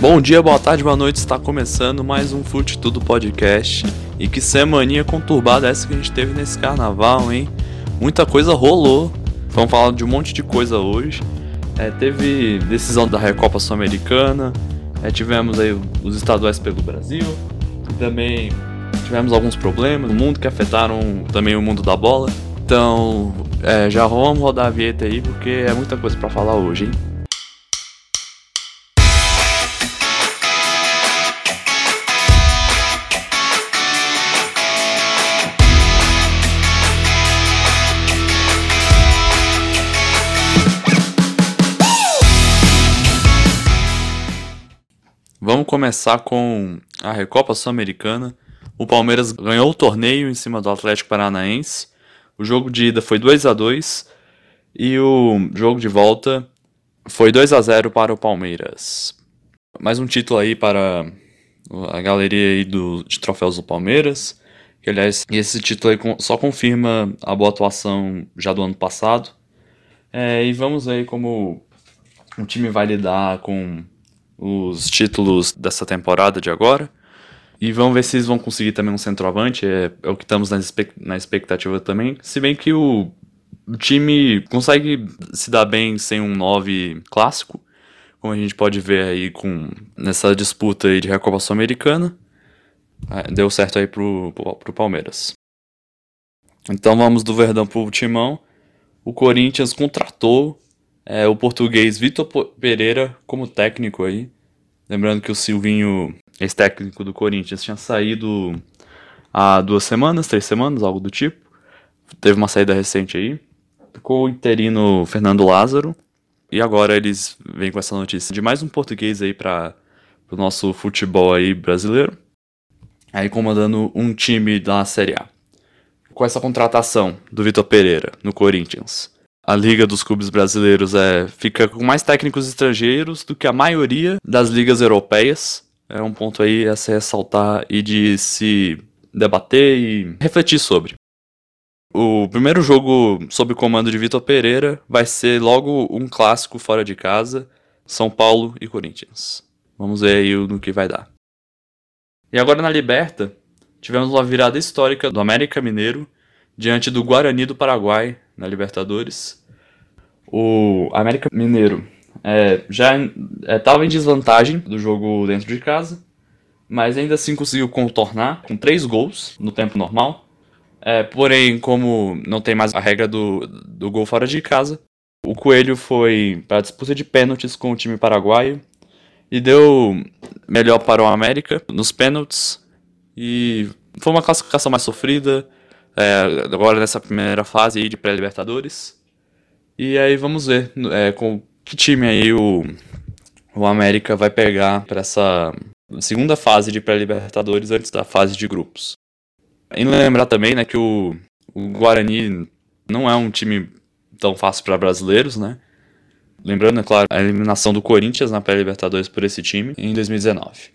Bom dia, boa tarde, boa noite. Está começando mais um Fute Tudo Podcast. E que semaninha conturbada essa que a gente teve nesse carnaval, hein? Muita coisa rolou. Vamos falar de um monte de coisa hoje. É, teve decisão da Recopa Sul-Americana. É, tivemos aí os estaduais pelo Brasil. E também tivemos alguns problemas no mundo que afetaram também o mundo da bola. Então, é, já vamos rodar a vinheta aí porque é muita coisa para falar hoje, hein? Começar com a Recopa Sul-Americana. O Palmeiras ganhou o torneio em cima do Atlético Paranaense. O jogo de ida foi 2 a 2 e o jogo de volta foi 2 a 0 para o Palmeiras. Mais um título aí para a galeria aí do, de troféus do Palmeiras. Que, aliás, esse título só confirma a boa atuação já do ano passado. É, e vamos aí como o time vai lidar com os títulos dessa temporada de agora. E vamos ver se eles vão conseguir também um centroavante, é, é o que estamos na, na expectativa também. Se bem que o, o time consegue se dar bem sem um 9 clássico, como a gente pode ver aí com nessa disputa aí de Recopa Sul-Americana. É, deu certo aí pro, pro, pro Palmeiras. Então vamos do Verdão pro Timão. O Corinthians contratou é, o português Vitor Pereira como técnico aí. Lembrando que o Silvinho, ex-técnico do Corinthians, tinha saído há duas semanas, três semanas, algo do tipo. Teve uma saída recente aí. Ficou o interino Fernando Lázaro. E agora eles vêm com essa notícia de mais um português aí para o nosso futebol aí brasileiro. Aí comandando um time da Série A. Com essa contratação do Vitor Pereira no Corinthians, a Liga dos Clubes Brasileiros é, fica com mais técnicos estrangeiros do que a maioria das ligas europeias. É um ponto aí a se ressaltar e de se debater e refletir sobre. O primeiro jogo sob comando de Vitor Pereira vai ser logo um clássico fora de casa, São Paulo e Corinthians. Vamos ver aí no que vai dar. E agora na Liberta, tivemos uma virada histórica do América Mineiro diante do Guarani do Paraguai na Libertadores. O América Mineiro é, já estava é, em desvantagem do jogo dentro de casa, mas ainda assim conseguiu contornar com três gols no tempo normal. É, porém, como não tem mais a regra do, do gol fora de casa, o Coelho foi para a disputa de pênaltis com o time paraguaio e deu melhor para o América nos pênaltis. E foi uma classificação mais sofrida, é, agora nessa primeira fase de pré-libertadores. E aí vamos ver é, com que time aí o, o América vai pegar para essa segunda fase de pré-libertadores antes da fase de grupos. E lembrar também né, que o, o Guarani não é um time tão fácil para brasileiros, né? Lembrando, é claro, a eliminação do Corinthians na pré-libertadores por esse time em 2019.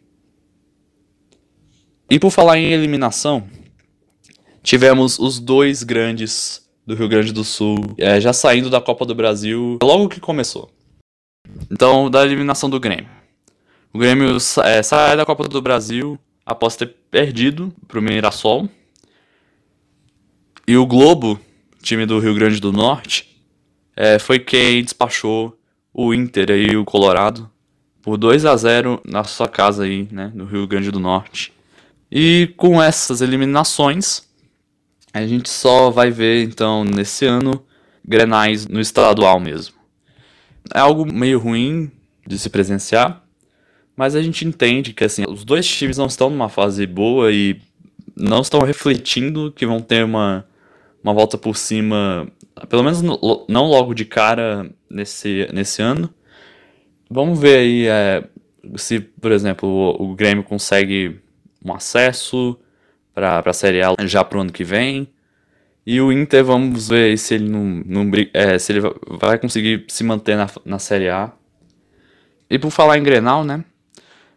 E por falar em eliminação, tivemos os dois grandes do Rio Grande do Sul é, já saindo da Copa do Brasil logo que começou. Então, da eliminação do Grêmio. O Grêmio é, sai da Copa do Brasil após ter perdido para o Mirassol. E o Globo, time do Rio Grande do Norte, é, foi quem despachou o Inter e o Colorado por 2 a 0 na sua casa aí, né, no Rio Grande do Norte. E com essas eliminações, a gente só vai ver, então, nesse ano, grenais no estadual mesmo. É algo meio ruim de se presenciar, mas a gente entende que, assim, os dois times não estão numa fase boa e não estão refletindo que vão ter uma, uma volta por cima, pelo menos no, não logo de cara nesse, nesse ano. Vamos ver aí é, se, por exemplo, o, o Grêmio consegue um acesso, para a Série A já pro ano que vem. E o Inter, vamos ver se ele não, não é, se ele vai conseguir se manter na, na Série A. E por falar em Grenal, né?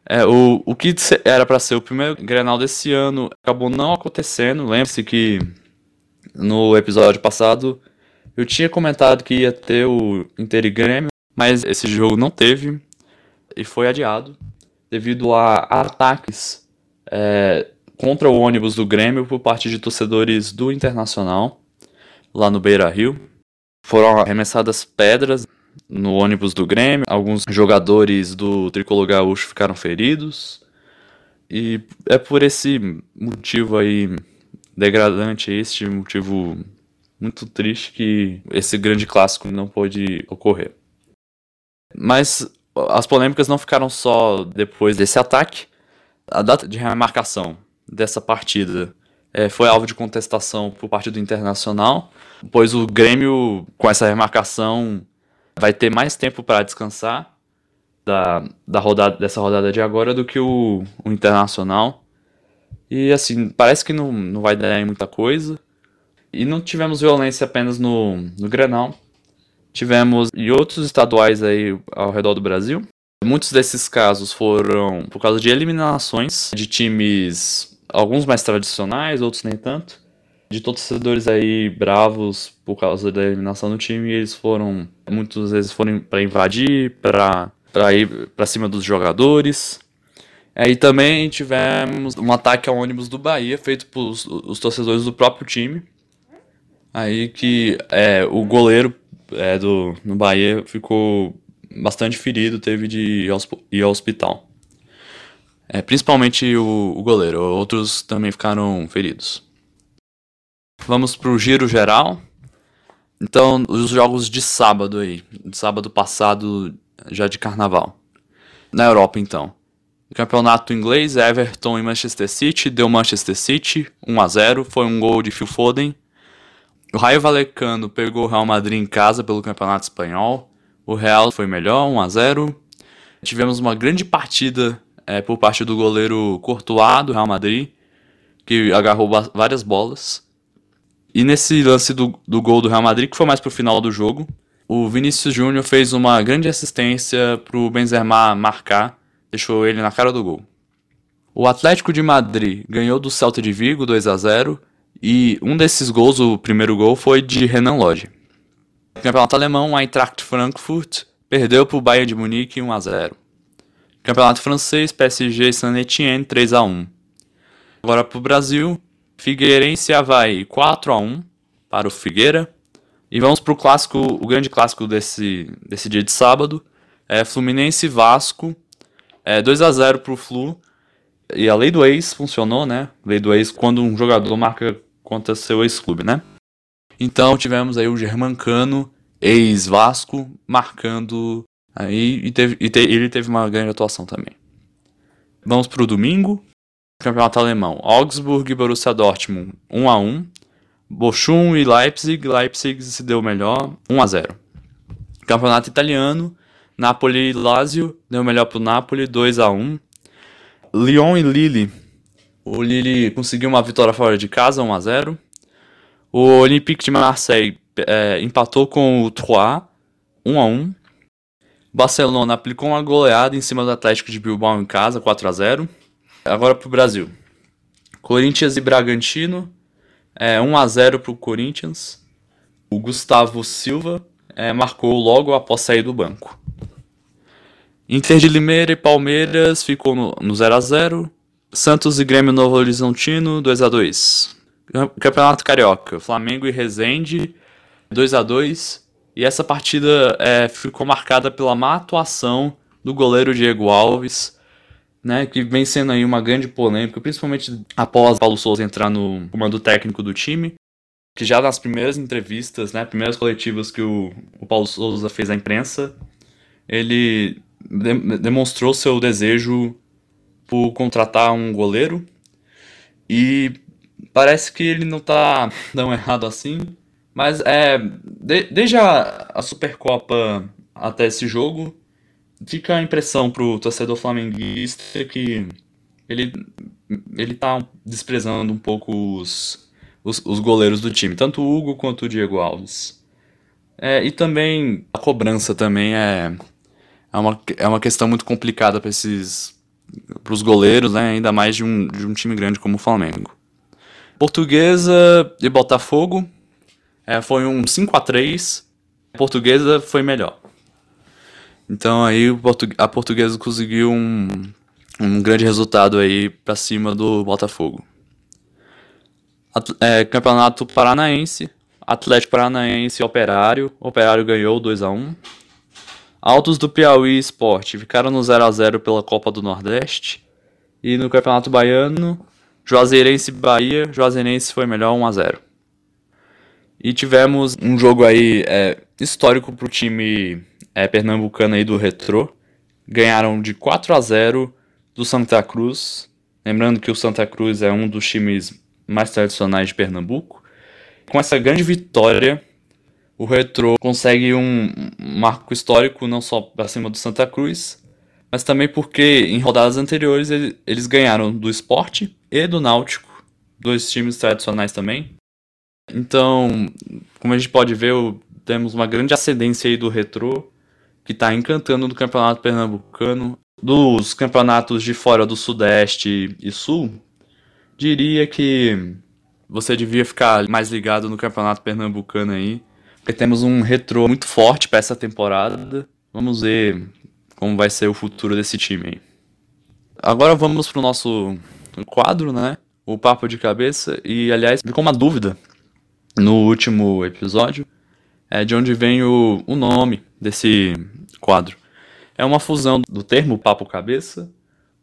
É, o, o que era para ser o primeiro Grenal desse ano acabou não acontecendo. Lembre-se que no episódio passado eu tinha comentado que ia ter o Inter e Grêmio, mas esse jogo não teve e foi adiado. devido a ataques é, contra o ônibus do Grêmio por parte de torcedores do Internacional, lá no Beira Rio. Foram arremessadas pedras no ônibus do Grêmio, alguns jogadores do Tricolor Gaúcho ficaram feridos. E é por esse motivo aí degradante, este motivo muito triste que esse grande clássico não pôde ocorrer. Mas as polêmicas não ficaram só depois desse ataque. A data de remarcação dessa partida é, foi alvo de contestação por parte do Internacional, pois o Grêmio, com essa remarcação, vai ter mais tempo para descansar da, da rodada, dessa rodada de agora do que o, o Internacional. E assim, parece que não, não vai dar em muita coisa. E não tivemos violência apenas no, no Grenal. Tivemos em outros estaduais aí ao redor do Brasil. Muitos desses casos foram por causa de eliminações de times, alguns mais tradicionais, outros nem tanto. De torcedores aí bravos por causa da eliminação do time, eles foram, muitas vezes foram para invadir, para ir para cima dos jogadores. Aí também tivemos um ataque ao ônibus do Bahia, feito por os torcedores do próprio time. Aí que é, o goleiro é, do, no Bahia ficou bastante ferido, teve de ir ao hospital. É, principalmente o, o, goleiro, outros também ficaram feridos. Vamos para o giro geral. Então, os jogos de sábado aí, de sábado passado, já de carnaval. Na Europa, então. Campeonato inglês, Everton e Manchester City, deu Manchester City 1 a 0 foi um gol de Phil Foden. O Raio Valecano pegou o Real Madrid em casa pelo Campeonato Espanhol. O Real foi melhor, 1 a 0. Tivemos uma grande partida é, por parte do goleiro Courtois do Real Madrid, que agarrou várias bolas. E nesse lance do, do gol do Real Madrid, que foi mais pro final do jogo, o Vinícius Júnior fez uma grande assistência pro Benzema marcar, deixou ele na cara do gol. O Atlético de Madrid ganhou do Celta de Vigo 2 a 0 e um desses gols, o primeiro gol, foi de Renan Lodge. No campeonato alemão, Eintracht Frankfurt perdeu para o Bayern de Munique 1 a 0. Campeonato francês, PSG e Saint-Étienne 3 a 1. Agora para o Brasil, Figueirense e Havaí 4 a 1 para o Figueira. E vamos para o clássico, o grande clássico desse, desse dia de sábado, é Fluminense Vasco, é 2 a 0 para o Flu. E a lei do ex funcionou, né? Lei do ex quando um jogador marca contra seu ex-clube, né? Então tivemos aí o Germancano, ex-Vasco, marcando aí e, teve, e te, ele teve uma grande atuação também. Vamos para o domingo, campeonato alemão. Augsburg e Borussia Dortmund 1 a 1. Bochum e Leipzig, Leipzig se deu melhor, 1 a 0. Campeonato italiano, Napoli e Lazio deu melhor para o Napoli, 2 a 1. Lyon e Lille o Lille conseguiu uma vitória fora de casa, 1 a 0 O Olympique de Marseille é, empatou com o Troyes, 1 a 1 Barcelona aplicou uma goleada em cima do Atlético de Bilbao em casa, 4 a 0 Agora para o Brasil. Corinthians e Bragantino, é, 1 a 0 para o Corinthians. O Gustavo Silva é, marcou logo após sair do banco. Inter de Limeira e Palmeiras ficou no, no 0 a 0 Santos e Grêmio Novo Horizontino, 2 a 2 Campeonato Carioca, Flamengo e Resende, 2 a 2 E essa partida é, ficou marcada pela má atuação do goleiro Diego Alves, né, que vem sendo aí uma grande polêmica, principalmente após Paulo Souza entrar no comando técnico do time, que já nas primeiras entrevistas, né, primeiras coletivas que o, o Paulo Souza fez à imprensa, ele de demonstrou seu desejo por contratar um goleiro. E parece que ele não tá tão errado assim. Mas é. De, desde a, a Supercopa até esse jogo, fica a impressão pro torcedor flamenguista que ele, ele tá desprezando um pouco os, os, os goleiros do time, tanto o Hugo quanto o Diego Alves. É, e também a cobrança também é, é, uma, é uma questão muito complicada para esses para os goleiros, né, ainda mais de um, de um time grande como o Flamengo. Portuguesa e Botafogo é, foi um 5 a 3 a Portuguesa foi melhor. Então aí a Portuguesa conseguiu um, um grande resultado aí para cima do Botafogo. É, Campeonato Paranaense, Atlético Paranaense e Operário. Operário ganhou 2 a 1 Altos do Piauí Esporte ficaram no 0 a 0 pela Copa do Nordeste. E no Campeonato Baiano, Juazeirense e Bahia, Juazeirense foi melhor 1 a 0 E tivemos um jogo aí é, histórico pro time é, pernambucano aí do Retrô. Ganharam de 4 a 0 do Santa Cruz. Lembrando que o Santa Cruz é um dos times mais tradicionais de Pernambuco. Com essa grande vitória, o Retro consegue um marco histórico não só para cima do Santa Cruz, mas também porque em rodadas anteriores eles ganharam do Esporte e do Náutico, dois times tradicionais também. Então, como a gente pode ver, temos uma grande ascendência aí do Retro, que está encantando no Campeonato Pernambucano. Dos campeonatos de fora do Sudeste e Sul, diria que você devia ficar mais ligado no campeonato pernambucano aí, porque temos um retrô muito forte para essa temporada. Vamos ver como vai ser o futuro desse time aí. Agora vamos pro nosso quadro, né? O papo de cabeça e aliás, ficou uma dúvida no último episódio, é de onde vem o, o nome desse quadro. É uma fusão do termo papo cabeça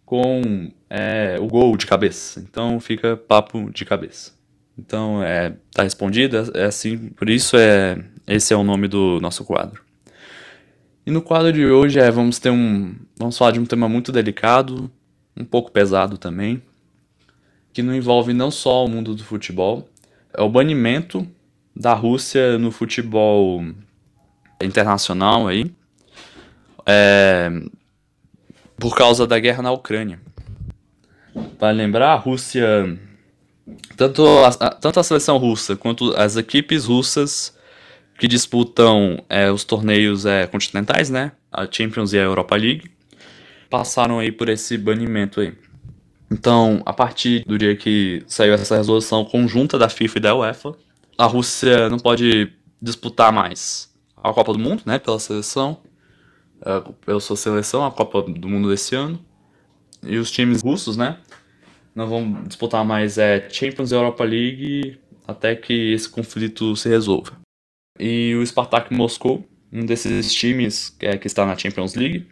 com é, o gol de cabeça. Então fica papo de cabeça. Então é tá respondido, é, é assim, por isso é esse é o nome do nosso quadro. E no quadro de hoje é vamos ter um vamos falar de um tema muito delicado, um pouco pesado também, que não envolve não só o mundo do futebol, é o banimento da Rússia no futebol internacional aí. É, por causa da guerra na Ucrânia. Para lembrar, a Rússia, tanto a, tanto a seleção russa quanto as equipes russas que disputam é, os torneios é, continentais, né, a Champions e a Europa League, passaram aí por esse banimento aí. Então, a partir do dia que saiu essa resolução conjunta da FIFA e da UEFA, a Rússia não pode disputar mais a Copa do Mundo, né, pela seleção, uh, pela sua seleção, a Copa do Mundo desse ano. E os times russos, né? Não vão disputar mais é, Champions Europa League até que esse conflito se resolva. E o Spartak Moscou, um desses times que, é, que está na Champions League,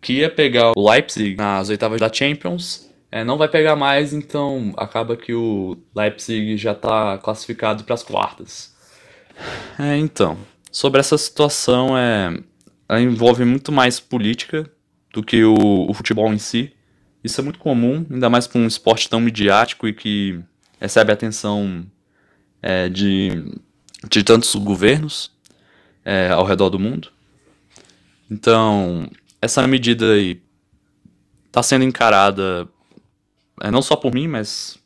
que ia pegar o Leipzig nas oitavas da Champions, é, não vai pegar mais, então acaba que o Leipzig já está classificado para as quartas. É, então, sobre essa situação, é, ela envolve muito mais política do que o, o futebol em si. Isso é muito comum, ainda mais para um esporte tão midiático e que recebe atenção é, de, de tantos governos é, ao redor do mundo. Então, essa medida aí está sendo encarada não só por mim, mas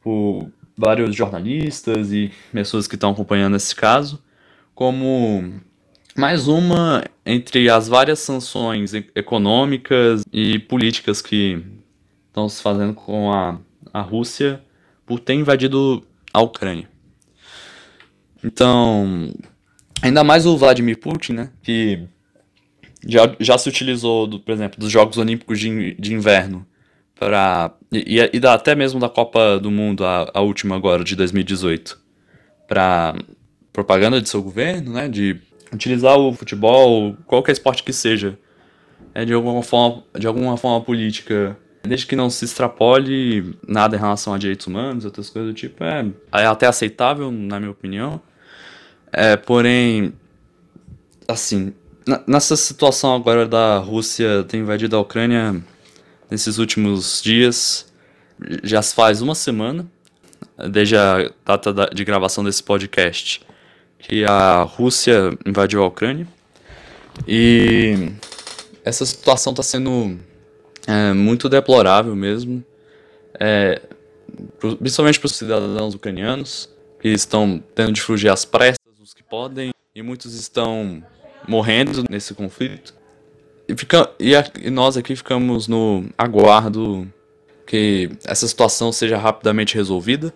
por vários jornalistas e pessoas que estão acompanhando esse caso, como mais uma entre as várias sanções econômicas e políticas que estão se fazendo com a, a Rússia por ter invadido a Ucrânia. Então, ainda mais o Vladimir Putin, né, que já, já se utilizou, do, por exemplo, dos Jogos Olímpicos de, de Inverno para e, e, até mesmo da Copa do Mundo, a, a última agora, de 2018, para propaganda de seu governo, né, de utilizar o futebol, qualquer esporte que seja, é de alguma forma, de alguma forma política, desde que não se extrapole nada em relação a direitos humanos, outras coisas do tipo, é, é até aceitável, na minha opinião. É, porém, assim, nessa situação agora da Rússia ter invadido a Ucrânia nesses últimos dias, já faz uma semana, desde a data de gravação desse podcast que a Rússia invadiu a Ucrânia. E essa situação está sendo é, muito deplorável mesmo, é, principalmente para os cidadãos ucranianos, que estão tendo de fugir às pressas, os que podem, e muitos estão morrendo nesse conflito. E, fica, e, a, e nós aqui ficamos no aguardo que essa situação seja rapidamente resolvida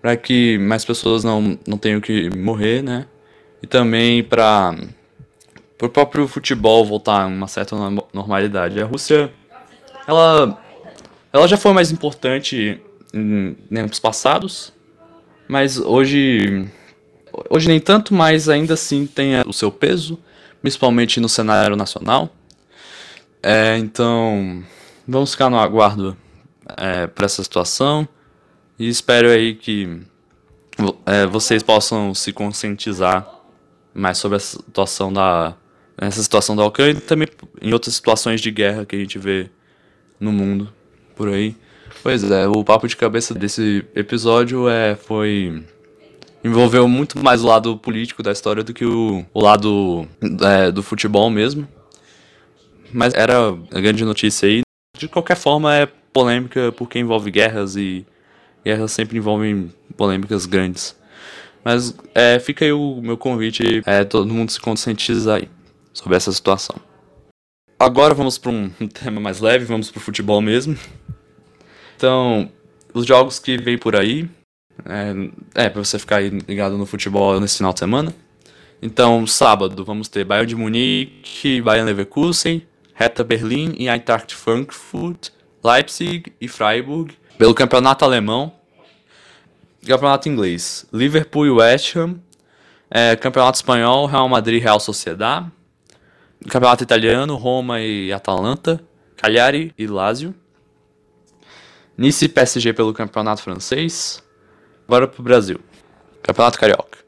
para que mais pessoas não, não tenham que morrer, né? E também para o próprio futebol voltar a uma certa normalidade. A Rússia, ela Ela já foi mais importante em tempos passados, mas hoje hoje nem tanto, mas ainda assim tem o seu peso, principalmente no cenário nacional. É, então, vamos ficar no aguardo é, para essa situação e espero aí que é, vocês possam se conscientizar mais sobre a situação da essa situação da Ucrânia e também em outras situações de guerra que a gente vê no mundo por aí. Pois é, o papo de cabeça desse episódio é foi envolveu muito mais o lado político da história do que o, o lado é, do futebol mesmo. Mas era a grande notícia aí. De qualquer forma, é polêmica porque envolve guerras e guerras sempre envolvem polêmicas grandes. Mas é, fica aí o meu convite, é todo mundo se conscientizar aí sobre essa situação. Agora vamos para um tema mais leve, vamos para o futebol mesmo. Então, os jogos que vem por aí, é, é para você ficar ligado no futebol nesse final de semana. Então, sábado vamos ter Bayern de Munique, Bayern Leverkusen, Hertha Berlim e Eintracht Frankfurt, Leipzig e Freiburg. Pelo campeonato alemão, campeonato inglês, Liverpool e West Ham, é, campeonato espanhol, Real Madrid e Real Sociedad, campeonato italiano, Roma e Atalanta, Cagliari e Lazio, Nice e PSG pelo campeonato francês, agora pro Brasil, campeonato carioca,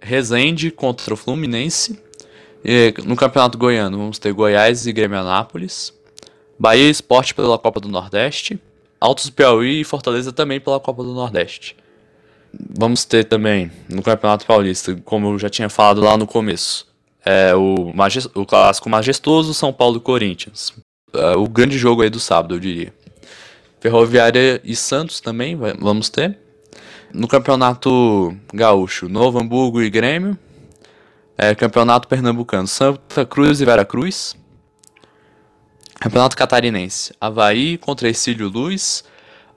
Resende contra o Fluminense, e no campeonato goiano vamos ter Goiás e Grêmio Anápolis, Bahia Esporte pela Copa do Nordeste, Altos Piauí e Fortaleza também pela Copa do Nordeste. Vamos ter também no Campeonato Paulista, como eu já tinha falado lá no começo, é o, o clássico majestoso São Paulo Corinthians. É o grande jogo aí do sábado, eu diria. Ferroviária e Santos também vamos ter. No Campeonato Gaúcho, Novo Hamburgo e Grêmio. É, Campeonato Pernambucano, Santa Cruz e Veracruz. Campeonato Catarinense, Havaí contra Ercílio Luz.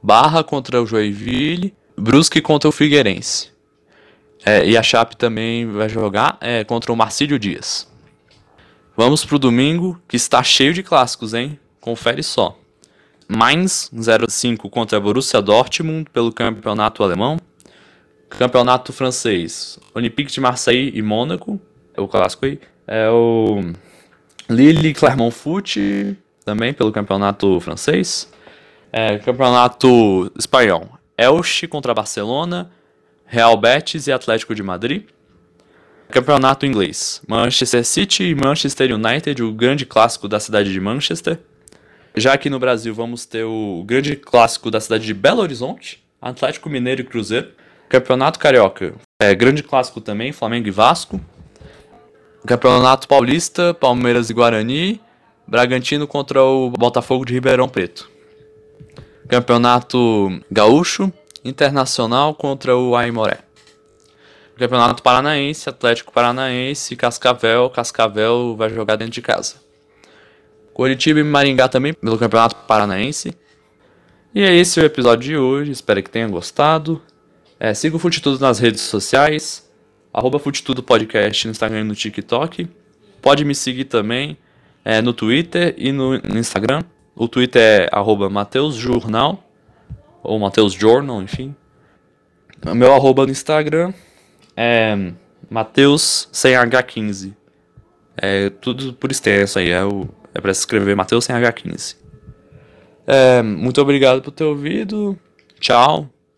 Barra contra o Joinville. Brusque contra o Figueirense. É, e a Chape também vai jogar é, contra o Marcílio Dias. Vamos pro domingo, que está cheio de clássicos, hein? Confere só. Mainz 05 contra Borussia Dortmund pelo campeonato alemão. Campeonato francês, Olympique de Marseille e Mônaco, é o clássico aí. É o Lille Clermont Foot, também pelo campeonato francês. É, campeonato espanhol, Elche contra Barcelona, Real Betis e Atlético de Madrid. Campeonato inglês, Manchester City e Manchester United, o grande clássico da cidade de Manchester. Já aqui no Brasil vamos ter o grande clássico da cidade de Belo Horizonte, Atlético Mineiro e Cruzeiro. Campeonato Carioca, é grande clássico também, Flamengo e Vasco. Campeonato Paulista, Palmeiras e Guarani. Bragantino contra o Botafogo de Ribeirão Preto. Campeonato Gaúcho, Internacional contra o Aimoré. Campeonato Paranaense, Atlético Paranaense, Cascavel. Cascavel vai jogar dentro de casa. Curitiba e Maringá também pelo Campeonato Paranaense. E é esse o episódio de hoje. Espero que tenham gostado. É, siga o Fute Tudo nas redes sociais. Arroba Fute Tudo Podcast no Instagram e no TikTok. Pode me seguir também é, no Twitter e no, no Instagram. O Twitter é arroba mateusjornal, ou Mateus Journal, enfim. O meu arroba no Instagram é Mateus sem H15. É tudo por extenso aí, é, o, é pra se escrever Mateus sem H15. É, muito obrigado por ter ouvido. Tchau.